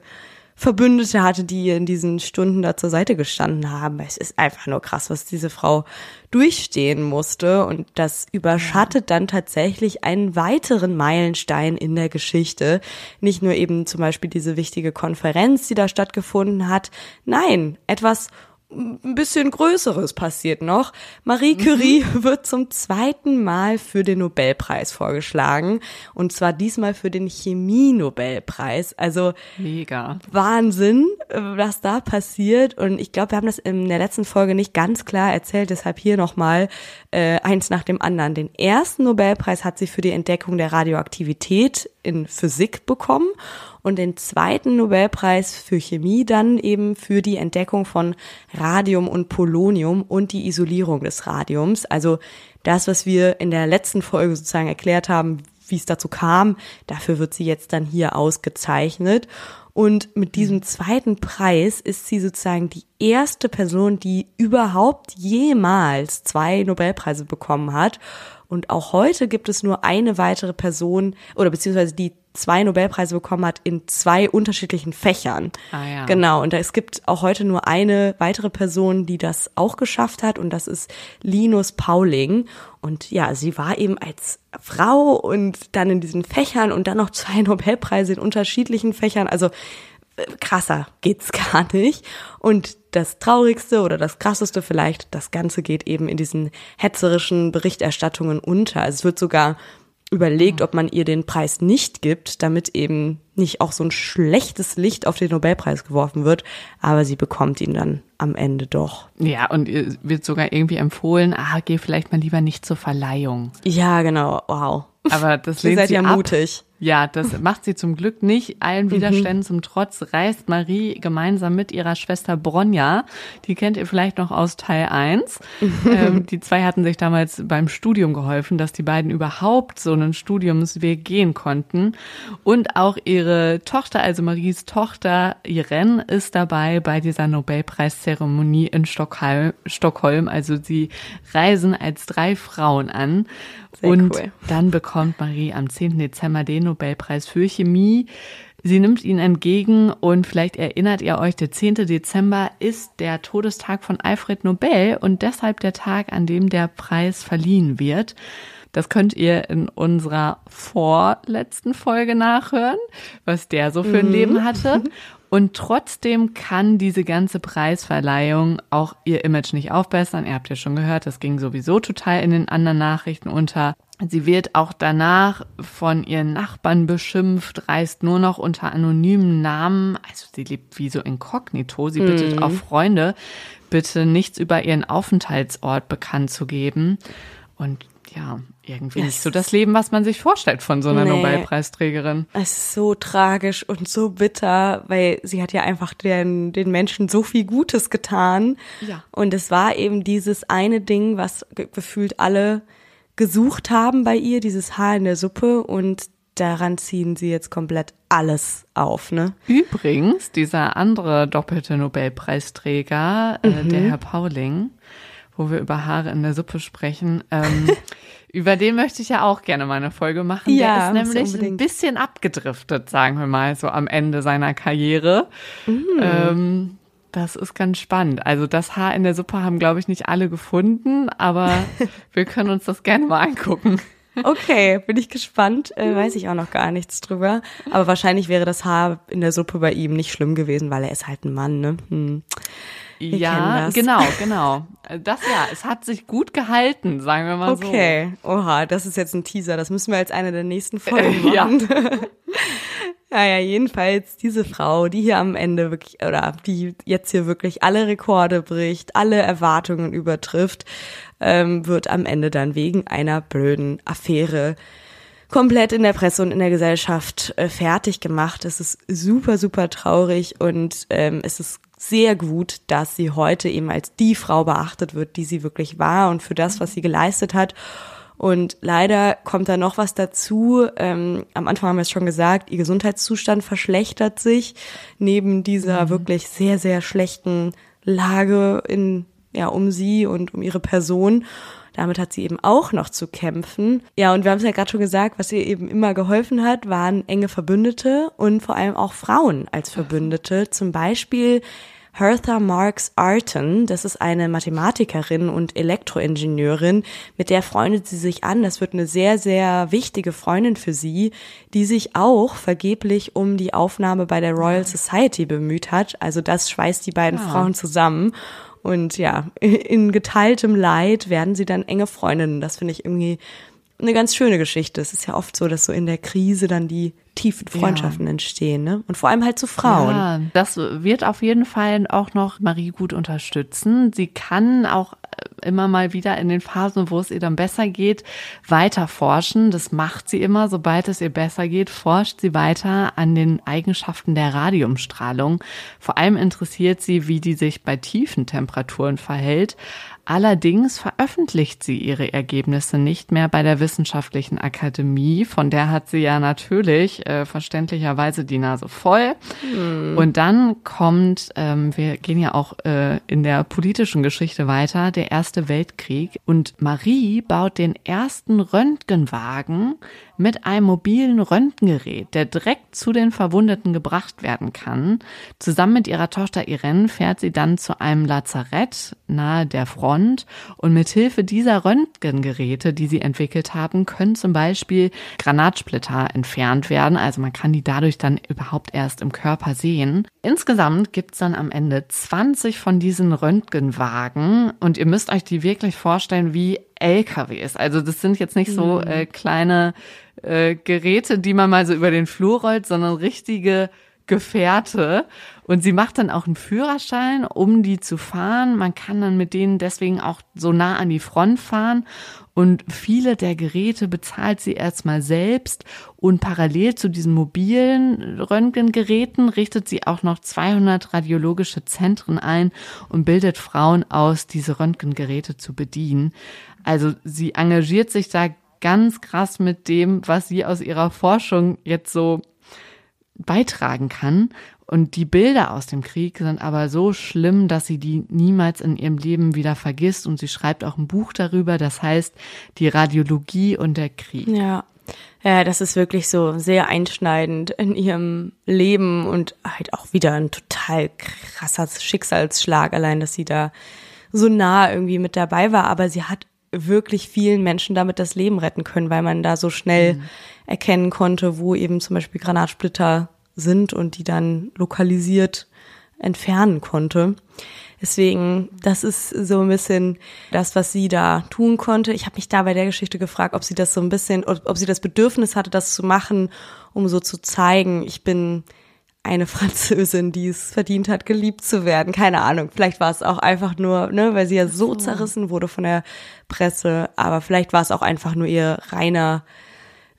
Verbündete hatte, die in diesen Stunden da zur Seite gestanden haben. Es ist einfach nur krass, was diese Frau durchstehen musste. Und das überschattet dann tatsächlich einen weiteren Meilenstein in der Geschichte. Nicht nur eben zum Beispiel diese wichtige Konferenz, die da stattgefunden hat. Nein, etwas ein bisschen Größeres passiert noch. Marie. Curie mhm. wird zum zweiten Mal für den Nobelpreis vorgeschlagen. Und zwar diesmal für den Chemie-Nobelpreis. Also mega. Wahnsinn, was da passiert. Und ich glaube, wir haben das in der letzten Folge nicht ganz klar erzählt. Deshalb hier nochmal äh, eins nach dem anderen. Den ersten Nobelpreis hat sie für die Entdeckung der Radioaktivität in Physik bekommen. Und den zweiten Nobelpreis für Chemie dann eben für die Entdeckung von Radium und Polonium und die Isolierung des Radiums. Also das, was wir in der letzten Folge sozusagen erklärt haben, wie es dazu kam, dafür wird sie jetzt dann hier ausgezeichnet. Und mit diesem zweiten Preis ist sie sozusagen die erste Person, die überhaupt jemals zwei Nobelpreise bekommen hat. Und auch heute gibt es nur eine weitere Person oder beziehungsweise die zwei Nobelpreise bekommen hat in zwei unterschiedlichen Fächern. Ah, ja. Genau. Und es gibt auch heute nur eine weitere Person, die das auch geschafft hat. Und das ist Linus Pauling. Und ja, sie war eben als Frau und dann in diesen Fächern und dann noch zwei Nobelpreise in unterschiedlichen Fächern. Also krasser geht's gar nicht. Und das Traurigste oder das Krasseste vielleicht, das Ganze geht eben in diesen hetzerischen Berichterstattungen unter. Also es wird sogar überlegt, ob man ihr den Preis nicht gibt, damit eben nicht auch so ein schlechtes Licht auf den Nobelpreis geworfen wird, aber sie bekommt ihn dann am Ende doch. Ja, und wird sogar irgendwie empfohlen, ah, geh vielleicht mal lieber nicht zur Verleihung. Ja, genau, wow. Aber das Ihr lehnt seid sie ja ab. mutig. Ja, das macht sie zum Glück nicht. Allen Widerständen zum Trotz reist Marie gemeinsam mit ihrer Schwester Bronja, die kennt ihr vielleicht noch aus Teil 1. ähm, die zwei hatten sich damals beim Studium geholfen, dass die beiden überhaupt so einen Studiumsweg gehen konnten. Und auch ihre Tochter, also Maries Tochter Irene, ist dabei bei dieser Nobelpreiszeremonie in Stockholm. Stockholm. Also sie reisen als drei Frauen an. Sehr und cool. dann bekommt Marie am 10. Dezember den Nobelpreis für Chemie. Sie nimmt ihn entgegen und vielleicht erinnert ihr euch, der 10. Dezember ist der Todestag von Alfred Nobel und deshalb der Tag, an dem der Preis verliehen wird. Das könnt ihr in unserer vorletzten Folge nachhören, was der so für ein Leben hatte. Und trotzdem kann diese ganze Preisverleihung auch ihr Image nicht aufbessern. Ihr habt ja schon gehört, das ging sowieso total in den anderen Nachrichten unter. Sie wird auch danach von ihren Nachbarn beschimpft, reist nur noch unter anonymen Namen. Also sie lebt wie so inkognito. Sie bittet auch Freunde, bitte nichts über ihren Aufenthaltsort bekannt zu geben. Und ja, irgendwie nicht so das Leben, was man sich vorstellt von so einer Nee. Nobelpreisträgerin. Es ist so tragisch und so bitter, weil sie hat ja einfach den, den Menschen so viel Gutes getan. Ja. Und es war eben dieses eine Ding, was ge gefühlt alle gesucht haben bei ihr, dieses Haar in der Suppe und daran ziehen sie jetzt komplett alles auf, ne? Übrigens, dieser andere doppelte Nobelpreisträger, äh, Mhm. der Herr Pauling, wo wir über Haare in der Suppe sprechen, ähm, über den möchte ich ja auch gerne mal eine Folge machen. Ja, der ist nämlich ein bisschen abgedriftet, sagen wir mal, so am Ende seiner Karriere. Mhm. Ähm, das ist ganz spannend. Also das Haar in der Suppe haben, glaube ich, nicht alle gefunden, aber wir können uns das gerne mal angucken. Okay, bin ich gespannt. Äh, weiß ich auch noch gar nichts drüber. Aber wahrscheinlich wäre das Haar in der Suppe bei ihm nicht schlimm gewesen, weil er ist halt ein Mann, ne? Hm. Kennen ja, genau, genau. Das ja, es hat sich gut gehalten, sagen wir mal so. Okay, oha, das ist jetzt ein Teaser. Das müssen wir als eine der nächsten Folgen Ja. machen. Naja, jedenfalls diese Frau, die hier am Ende wirklich, oder die jetzt hier wirklich alle Rekorde bricht, alle Erwartungen übertrifft, ähm, wird am Ende dann wegen einer blöden Affäre komplett in der Presse und in der Gesellschaft äh, fertig gemacht. Es ist super, super traurig und ähm, es ist sehr gut, dass sie heute eben als die Frau beachtet wird, die sie wirklich war und für das, was sie geleistet hat. Und leider kommt da noch was dazu. Ähm, am Anfang haben wir es schon gesagt, ihr Gesundheitszustand verschlechtert sich neben dieser wirklich sehr, sehr schlechten Lage in, ja, um sie und um ihre Person. Damit hat sie eben auch noch zu kämpfen. Ja, und wir haben es ja gerade schon gesagt, was ihr eben immer geholfen hat, waren enge Verbündete und vor allem auch Frauen als Verbündete. Zum Beispiel Hertha Marks Arton, das ist eine Mathematikerin und Elektroingenieurin, mit der freundet sie sich an. Das wird eine sehr, sehr wichtige Freundin für sie, die sich auch vergeblich um die Aufnahme bei der Royal Society bemüht hat. Also das schweißt die beiden Ah. Frauen zusammen. Und ja, in geteiltem Leid werden sie dann enge Freundinnen. Das finde ich irgendwie eine ganz schöne Geschichte. Es ist ja oft so, dass so in der Krise dann die tiefen Freundschaften entstehen, ne? Und vor allem halt zu Frauen. Ja, das wird auf jeden Fall auch noch Marie gut unterstützen. Sie kann auch äh, immer mal wieder in den Phasen, wo es ihr dann besser geht, weiter forschen. Das macht sie immer. Sobald es ihr besser geht, forscht sie weiter an den Eigenschaften der Radiumstrahlung. Vor allem interessiert sie, wie die sich bei tiefen Temperaturen verhält. Allerdings veröffentlicht sie ihre Ergebnisse nicht mehr bei der Wissenschaftlichen Akademie. Von der hat sie ja natürlich äh, verständlicherweise die Nase voll. Mhm. Und dann kommt, ähm, wir gehen ja auch äh, in der politischen Geschichte weiter, der Erste Weltkrieg. Und Marie baut den ersten Röntgenwagen mit einem mobilen Röntgengerät, der direkt zu den Verwundeten gebracht werden kann. Zusammen mit ihrer Tochter Irene fährt sie dann zu einem Lazarett nahe der Front und mit Hilfe dieser Röntgengeräte, die sie entwickelt haben, können zum Beispiel Granatsplitter entfernt werden. Also man kann die dadurch dann überhaupt erst im Körper sehen. Insgesamt gibt's dann am Ende 20 von diesen Röntgenwagen und ihr müsst euch die wirklich vorstellen wie LKWs. Also das sind jetzt nicht so mhm. äh, kleine äh, Geräte, die man mal so über den Flur rollt, sondern richtige Gefährte. Und sie macht dann auch einen Führerschein, um die zu fahren. Man kann dann mit denen deswegen auch so nah an die Front fahren. Und viele der Geräte bezahlt sie erstmal selbst. Und parallel zu diesen mobilen Röntgengeräten richtet sie auch noch 200 radiologische Zentren ein und bildet Frauen aus, diese Röntgengeräte zu bedienen. Also sie engagiert sich da ganz krass mit dem, was sie aus ihrer Forschung jetzt so beitragen kann. Und die Bilder aus dem Krieg sind aber so schlimm, dass sie die niemals in ihrem Leben wieder vergisst. Und sie schreibt auch ein Buch darüber, das heißt Die Radiologie und der Krieg. Ja. Ja, das ist wirklich so sehr einschneidend in ihrem Leben und halt auch wieder ein total krasser Schicksalsschlag, allein, dass sie da so nah irgendwie mit dabei war. Aber sie hat wirklich vielen Menschen damit das Leben retten können, weil man da so schnell mhm. erkennen konnte, wo eben zum Beispiel Granatsplitter sind und die dann lokalisiert entfernen konnte. Deswegen, das ist so ein bisschen das, was sie da tun konnte. Ich habe mich da bei der Geschichte gefragt, ob sie das so ein bisschen, ob sie das Bedürfnis hatte, das zu machen, um so zu zeigen, ich bin eine Französin, die es verdient hat, geliebt zu werden. Keine Ahnung. Vielleicht war es auch einfach nur, ne, weil sie ja so zerrissen wurde von der Presse. Aber vielleicht war es auch einfach nur ihr reiner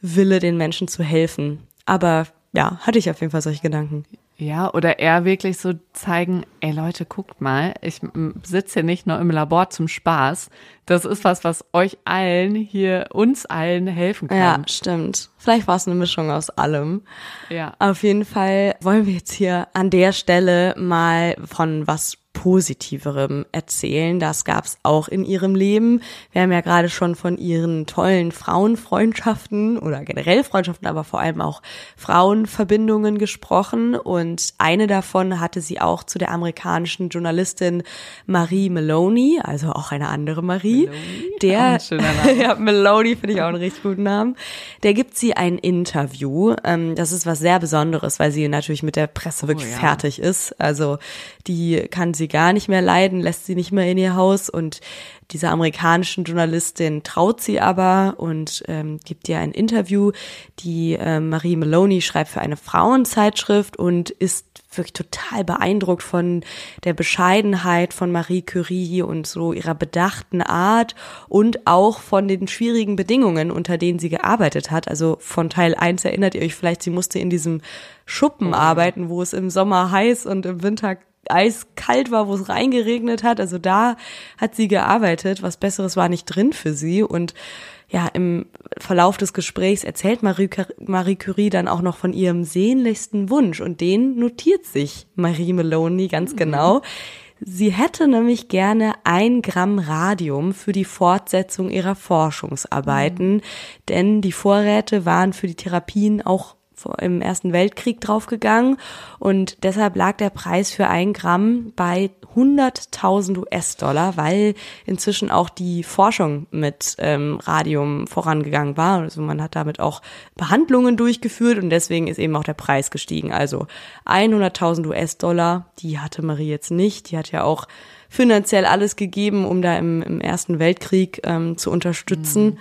Wille, den Menschen zu helfen. Aber ja, hatte ich auf jeden Fall solche Gedanken. Ja, oder eher wirklich so zeigen, ey Leute, guckt mal, ich sitze hier nicht nur im Labor zum Spaß. Das ist was, was euch allen hier, uns allen helfen kann. Ja, stimmt. Vielleicht war es eine Mischung aus allem. Ja. Auf jeden Fall wollen wir jetzt hier an der Stelle mal von was Positiverem erzählen. Das gab's auch in ihrem Leben. Wir haben ja gerade schon von ihren tollen Frauenfreundschaften oder generell Freundschaften, aber vor allem auch Frauenverbindungen gesprochen. Und eine davon hatte sie auch zu der amerikanischen Journalistin Marie Maloney, also auch eine andere Marie. Maloney? Der, ja, Maloney finde ich auch einen richtig guten Namen. Der gibt sie ein Interview. Ähm, das ist was sehr Besonderes, weil sie natürlich mit der Presse wirklich oh, ja. fertig ist. Also die kann sie gar nicht mehr leiden, lässt sie nicht mehr in ihr Haus und dieser amerikanischen Journalistin traut sie aber und ähm, gibt ihr ein Interview. Die äh, Marie Maloney schreibt für eine Frauenzeitschrift und ist wirklich total beeindruckt von der Bescheidenheit von Marie Curie und so ihrer bedachten Art und auch von den schwierigen Bedingungen, unter denen sie gearbeitet hat. Also von Teil 1 erinnert ihr euch vielleicht, sie musste in diesem Schuppen oh arbeiten, wo es im Sommer heiß und im Winter eiskalt war, wo es reingeregnet hat. Also da hat sie gearbeitet. Was Besseres war nicht drin für sie. Und ja, im Verlauf des Gesprächs erzählt Marie, Curie dann auch noch von ihrem sehnlichsten Wunsch. Und den notiert sich Marie Maloney ganz mhm. genau. Sie hätte nämlich gerne ein Gramm Radium für die Fortsetzung ihrer Forschungsarbeiten, mhm. denn die Vorräte waren für die Therapien auch im Ersten Weltkrieg draufgegangen und deshalb lag der Preis für ein Gramm bei 100.000 US-Dollar, weil inzwischen auch die Forschung mit ähm, Radium vorangegangen war. Also man hat damit auch Behandlungen durchgeführt und deswegen ist eben auch der Preis gestiegen. Also 100.000 US-Dollar, die hatte Marie jetzt nicht. Die hat ja auch finanziell alles gegeben, um da im, im Ersten Weltkrieg ähm, zu unterstützen mhm.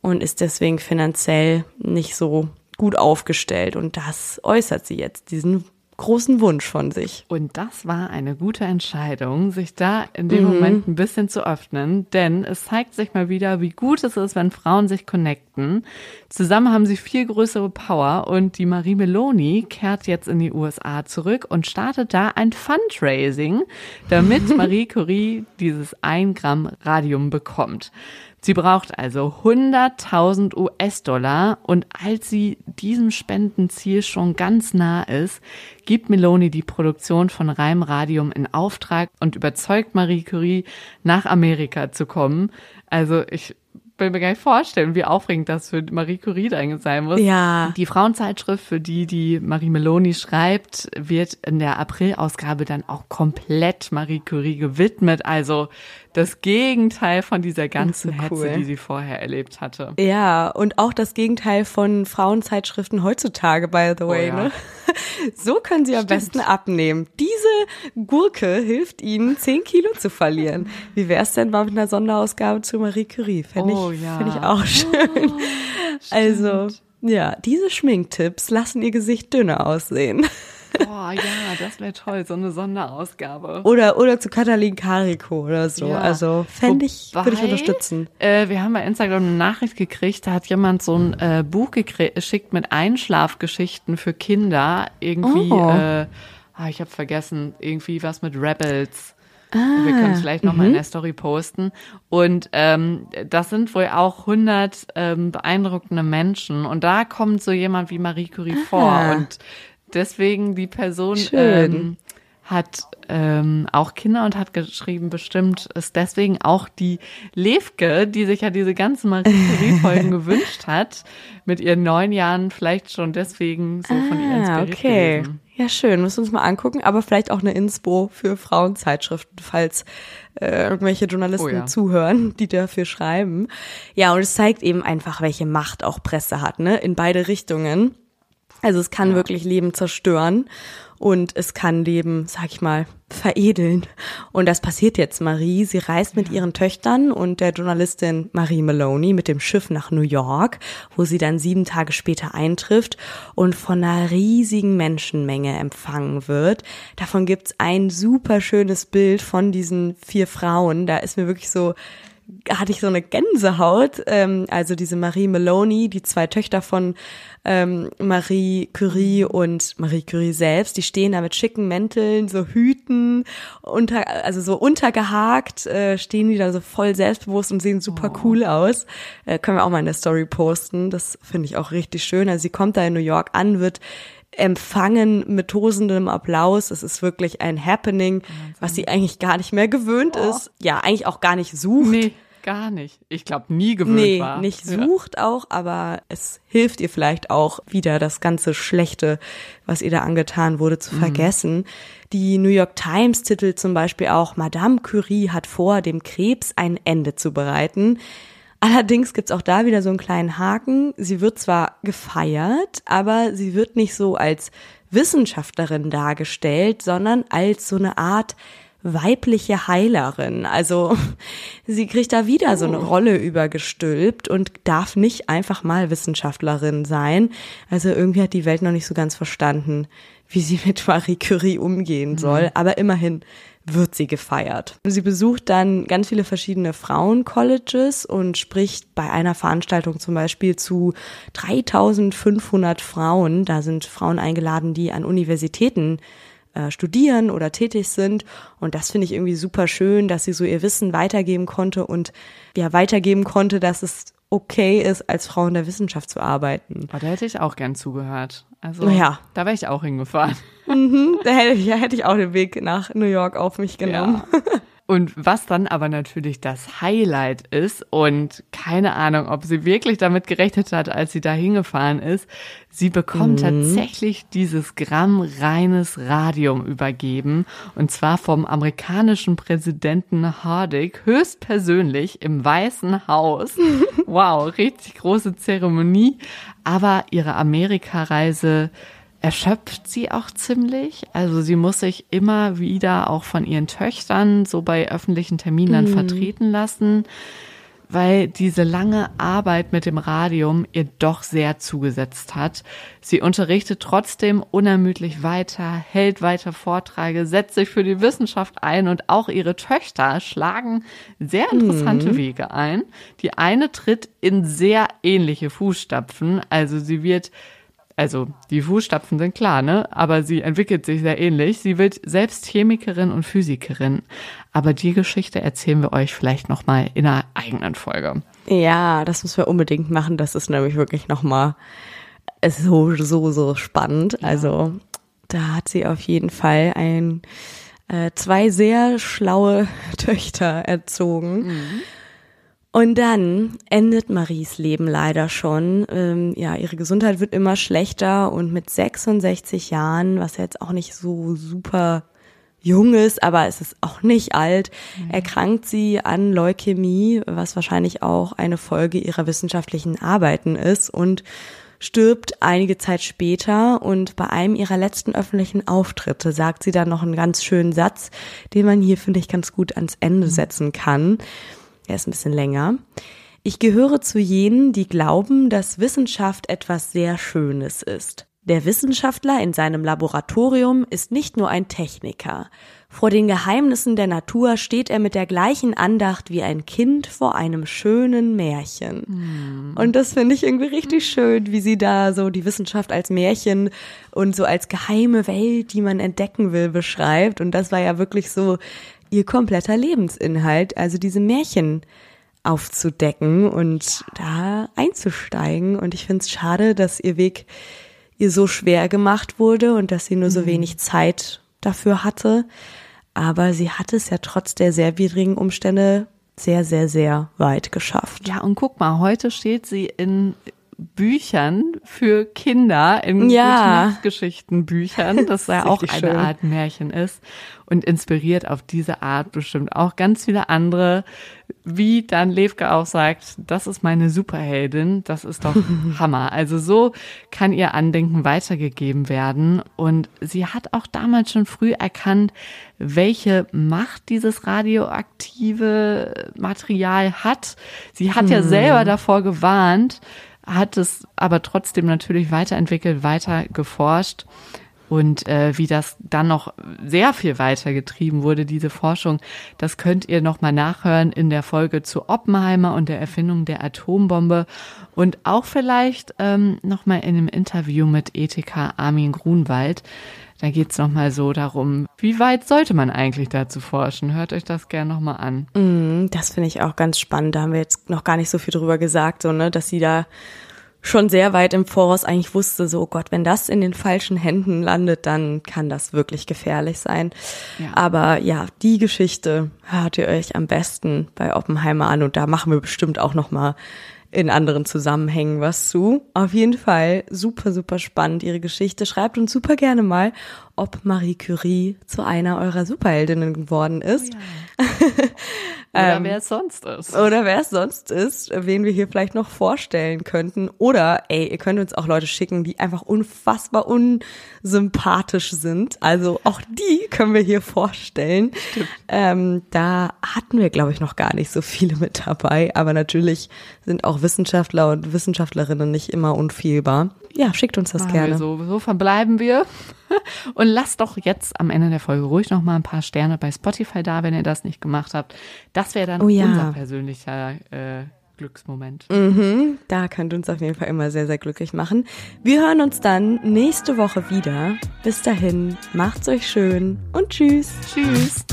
und ist deswegen finanziell nicht so gut aufgestellt und das äußert sie jetzt, diesen großen Wunsch von sich. Und das war eine gute Entscheidung, sich da in dem mhm. Moment ein bisschen zu öffnen, denn es zeigt sich mal wieder, wie gut es ist, wenn Frauen sich connecten. Zusammen haben sie viel größere Power und die Marie Meloni kehrt jetzt in die USA zurück und startet da ein Fundraising, damit Marie Curie dieses 1 Gramm Radium bekommt. Sie braucht also 100.000 US-Dollar und als sie diesem Spendenziel schon ganz nah ist, gibt Meloni die Produktion von Reim Radium in Auftrag und überzeugt Marie Curie, nach Amerika zu kommen. Also ich will mir gar nicht vorstellen, wie aufregend das für Marie Curie dann sein muss. Ja. Die Frauenzeitschrift, für die die Marie Meloni schreibt, wird in der Aprilausgabe dann auch komplett Marie Curie gewidmet. Also das Gegenteil von dieser ganzen Hetze, cool. die sie vorher erlebt hatte. Ja, und auch das Gegenteil von Frauenzeitschriften heutzutage, by the way. Oh, ja. ne? So können sie am besten abnehmen. Diese Gurke hilft ihnen, 10 Kilo zu verlieren. Wie wäre es denn mal mit einer Sonderausgabe zu Marie Curie? Fände oh, ich, ja. Find ich auch schön. Oh, also, ja, diese Schminktipps lassen ihr Gesicht dünner aussehen. Oh ja, das wäre toll, so eine Sonderausgabe. Oder, oder zu Katalin Kariko oder so. Ja. Also fände ich, würde ich unterstützen. Äh, wir haben bei Instagram eine Nachricht gekriegt, da hat jemand so ein äh, Buch geschickt mit Einschlafgeschichten für Kinder. Irgendwie, oh. äh, ah, ich habe vergessen, irgendwie was mit Rebels. Ah, wir können es vielleicht nochmal in mhm. der Story posten. Und ähm, das sind wohl auch 100 ähm, beeindruckende Menschen. Und da kommt so jemand wie Marie Curie ah. vor. Und deswegen die Person ähm, hat ähm, auch Kinder und hat geschrieben, bestimmt ist deswegen auch die Levke, die sich ja diese ganzen Marie Curie-Folgen gewünscht hat, mit ihren neun Jahren vielleicht schon deswegen so von ihr ah, inspiriert okay. gewesen. Ja, schön, müssen wir uns mal angucken, aber vielleicht auch eine Inspo für Frauenzeitschriften, falls äh, irgendwelche Journalisten oh ja. zuhören, die dafür schreiben. Ja, und es zeigt eben einfach, welche Macht auch Presse hat, ne? In beide Richtungen. Also es kann ja. wirklich Leben zerstören und es kann Leben, sag ich mal, veredeln. Und das passiert jetzt Marie. Sie reist mit ihren Töchtern und der Journalistin Marie Maloney mit dem Schiff nach New York, wo sie dann sieben Tage später eintrifft und von einer riesigen Menschenmenge empfangen wird. Davon gibt's ein super schönes Bild von diesen vier Frauen. Da ist mir wirklich so hatte ich so eine Gänsehaut. Ähm, also diese Marie Maloney, die zwei Töchter von ähm, Marie Curie und Marie Curie selbst, die stehen da mit schicken Mänteln, so Hüten, unter, also so untergehakt, äh, stehen die da so voll selbstbewusst und sehen super oh. cool aus. Äh, können wir auch mal in der Story posten. Das finde ich auch richtig schön. Also sie kommt da in New York an, wird empfangen mit tosendem Applaus. Es ist wirklich ein Happening, was sie eigentlich gar nicht mehr gewöhnt oh. ist. Ja, eigentlich auch gar nicht sucht. Nee, gar nicht. Ich glaube, nie gewöhnt nee, war. Nee, nicht sucht ja. auch, aber es hilft ihr vielleicht auch wieder das ganze Schlechte, was ihr da angetan wurde, zu mhm. vergessen. Die New York Times titelt zum Beispiel auch, Madame Curie hat vor, dem Krebs ein Ende zu bereiten. Allerdings gibt's auch da wieder so einen kleinen Haken. Sie wird zwar gefeiert, aber sie wird nicht so als Wissenschaftlerin dargestellt, sondern als so eine Art weibliche Heilerin. Also sie kriegt da wieder so eine oh. Rolle übergestülpt und darf nicht einfach mal Wissenschaftlerin sein. Also irgendwie hat die Welt noch nicht so ganz verstanden, wie sie mit Marie Curie umgehen soll. Mhm. Aber immerhin wird sie gefeiert. Sie besucht dann ganz viele verschiedene Frauencolleges und spricht bei einer Veranstaltung zum Beispiel zu 3500 Frauen. Da sind Frauen eingeladen, die an Universitäten äh, studieren oder tätig sind. Und das finde ich irgendwie super schön, dass sie so ihr Wissen weitergeben konnte und ja, weitergeben konnte, dass es okay ist, als Frau in der Wissenschaft zu arbeiten. Oh, da hätte ich auch gern zugehört. Also ja. da wäre ich auch hingefahren. Mhm, da hätte, ja, hätte ich auch den Weg nach New York auf mich genommen. Ja. Und was dann aber natürlich das Highlight ist und keine Ahnung, ob sie wirklich damit gerechnet hat, als sie da hingefahren ist, sie bekommt mhm. tatsächlich dieses Gramm reines Radium übergeben und zwar vom amerikanischen Präsidenten Hardig höchstpersönlich im Weißen Haus. wow, richtig große Zeremonie, aber ihre Amerikareise erschöpft sie auch ziemlich. Also sie muss sich immer wieder auch von ihren Töchtern so bei öffentlichen Terminen mhm. vertreten lassen. weil diese lange Arbeit mit dem Radium ihr doch sehr zugesetzt hat. Sie unterrichtet trotzdem unermüdlich weiter, hält weiter Vorträge, setzt sich für die Wissenschaft ein und auch ihre Töchter schlagen sehr interessante mhm. Wege ein. Die eine tritt in sehr ähnliche Fußstapfen, also sie wird also die Fußstapfen sind klar, ne? Aber sie entwickelt sich sehr ähnlich. Sie wird selbst Chemikerin und Physikerin. Aber die Geschichte erzählen wir euch vielleicht nochmal in einer eigenen Folge. Ja, das müssen wir unbedingt machen. Das ist nämlich wirklich nochmal so, so, so spannend. Ja. Also da hat sie auf jeden Fall ein, äh, zwei sehr schlaue Töchter erzogen. Mhm. Und dann endet Maries Leben leider schon. Ähm, ja, ihre Gesundheit wird immer schlechter und mit 66 Jahren, was jetzt auch nicht so super jung ist, aber es ist auch nicht alt, mhm. erkrankt sie an Leukämie, was wahrscheinlich auch eine Folge ihrer wissenschaftlichen Arbeiten ist und stirbt einige Zeit später und bei einem ihrer letzten öffentlichen Auftritte sagt sie dann noch einen ganz schönen Satz, den man hier, finde ich, ganz gut ans Ende mhm. setzen kann. Er ist ein bisschen länger. Ich gehöre zu jenen, die glauben, dass Wissenschaft etwas sehr Schönes ist. Der Wissenschaftler in seinem Laboratorium ist nicht nur ein Techniker. Vor den Geheimnissen der Natur steht er mit der gleichen Andacht wie ein Kind vor einem schönen Märchen. Mhm. Und das finde ich irgendwie richtig schön, wie sie da so die Wissenschaft als Märchen und so als geheime Welt, die man entdecken will, beschreibt. Und das war ja wirklich so ihr kompletter Lebensinhalt, also diese Märchen aufzudecken und da einzusteigen. Und ich finde es schade, dass ihr Weg ihr so schwer gemacht wurde und dass sie nur so mhm. wenig Zeit dafür hatte. Aber sie hat es ja trotz der sehr widrigen Umstände sehr, sehr, sehr weit geschafft. Ja, und guck mal, heute steht sie in Büchern für Kinder, in ja. Geschichtenbüchern, das ja auch eine schön. Art Märchen ist und inspiriert auf diese Art bestimmt auch ganz viele andere, wie dann Levke auch sagt, das ist meine Superheldin, das ist doch Hammer. Also so kann ihr Andenken weitergegeben werden und sie hat auch damals schon früh erkannt, welche Macht dieses radioaktive Material hat. Sie hat ja hm. selber davor gewarnt, hat es aber trotzdem natürlich weiterentwickelt, weiter geforscht. Und äh, wie das dann noch sehr viel weiter getrieben wurde, diese Forschung, das könnt ihr nochmal nachhören in der Folge zu Oppenheimer und der Erfindung der Atombombe. Und auch vielleicht ähm, nochmal in einem Interview mit Ethiker Armin Grunwald. Da geht's es nochmal so darum, wie weit sollte man eigentlich dazu forschen? Hört euch das gerne nochmal an. Mm, das finde ich auch ganz spannend. Da haben wir jetzt noch gar nicht so viel drüber gesagt, so, ne, dass sie da schon sehr weit im Voraus eigentlich wusste, so oh Gott, wenn das in den falschen Händen landet, dann kann das wirklich gefährlich sein. Ja. Aber ja, die Geschichte hört ihr euch am besten bei Oppenheimer an und da machen wir bestimmt auch noch mal in anderen Zusammenhängen was zu. Auf jeden Fall super, super spannend ihre Geschichte. Schreibt uns super gerne mal, ob Marie Curie zu einer eurer Superheldinnen geworden ist. Oh ja. Oder ähm, wer es sonst ist. Oder wer es sonst ist, wen wir hier vielleicht noch vorstellen könnten. Oder, ey, ihr könnt uns auch Leute schicken, die einfach unfassbar unsympathisch sind. Also auch die können wir hier vorstellen. Ähm, da hatten wir, glaube ich, noch gar nicht so viele mit dabei. Aber natürlich sind auch Wissenschaftler und Wissenschaftlerinnen nicht immer unfehlbar. Ja, schickt uns das gerne. Also, so verbleiben wir. Und lasst doch jetzt am Ende der Folge ruhig noch mal ein paar Sterne bei Spotify da, wenn ihr das nicht gemacht habt. Das wäre dann oh, ja. unser persönlicher äh, Glücksmoment. Mhm, da könnt uns auf jeden Fall immer sehr, sehr glücklich machen. Wir hören uns dann nächste Woche wieder. Bis dahin, macht's euch schön und tschüss. Tschüss.